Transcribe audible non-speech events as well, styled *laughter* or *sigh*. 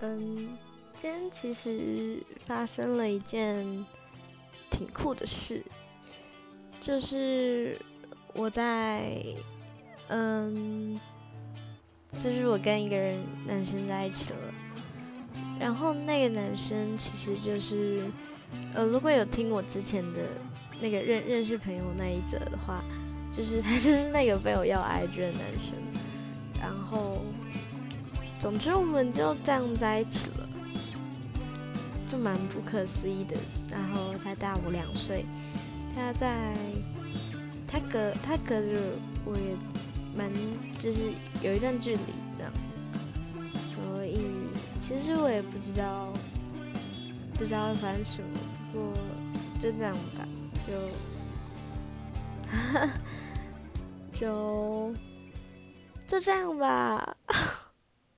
嗯，今天其实发生了一件挺酷的事，就是我在，嗯，就是我跟一个人男生在一起了，然后那个男生其实就是，呃，如果有听我之前的那个认认识朋友那一则的话，就是他就是那个被我要 IG 的男生，然后。总之，我们就这样在一起了，就蛮不可思议的。然后他大我两岁，他在他隔他隔着我也蛮就是有一段距离的，所以其实我也不知道不知道会发生什么。不过就这样吧，就 *laughs* 就就这样吧。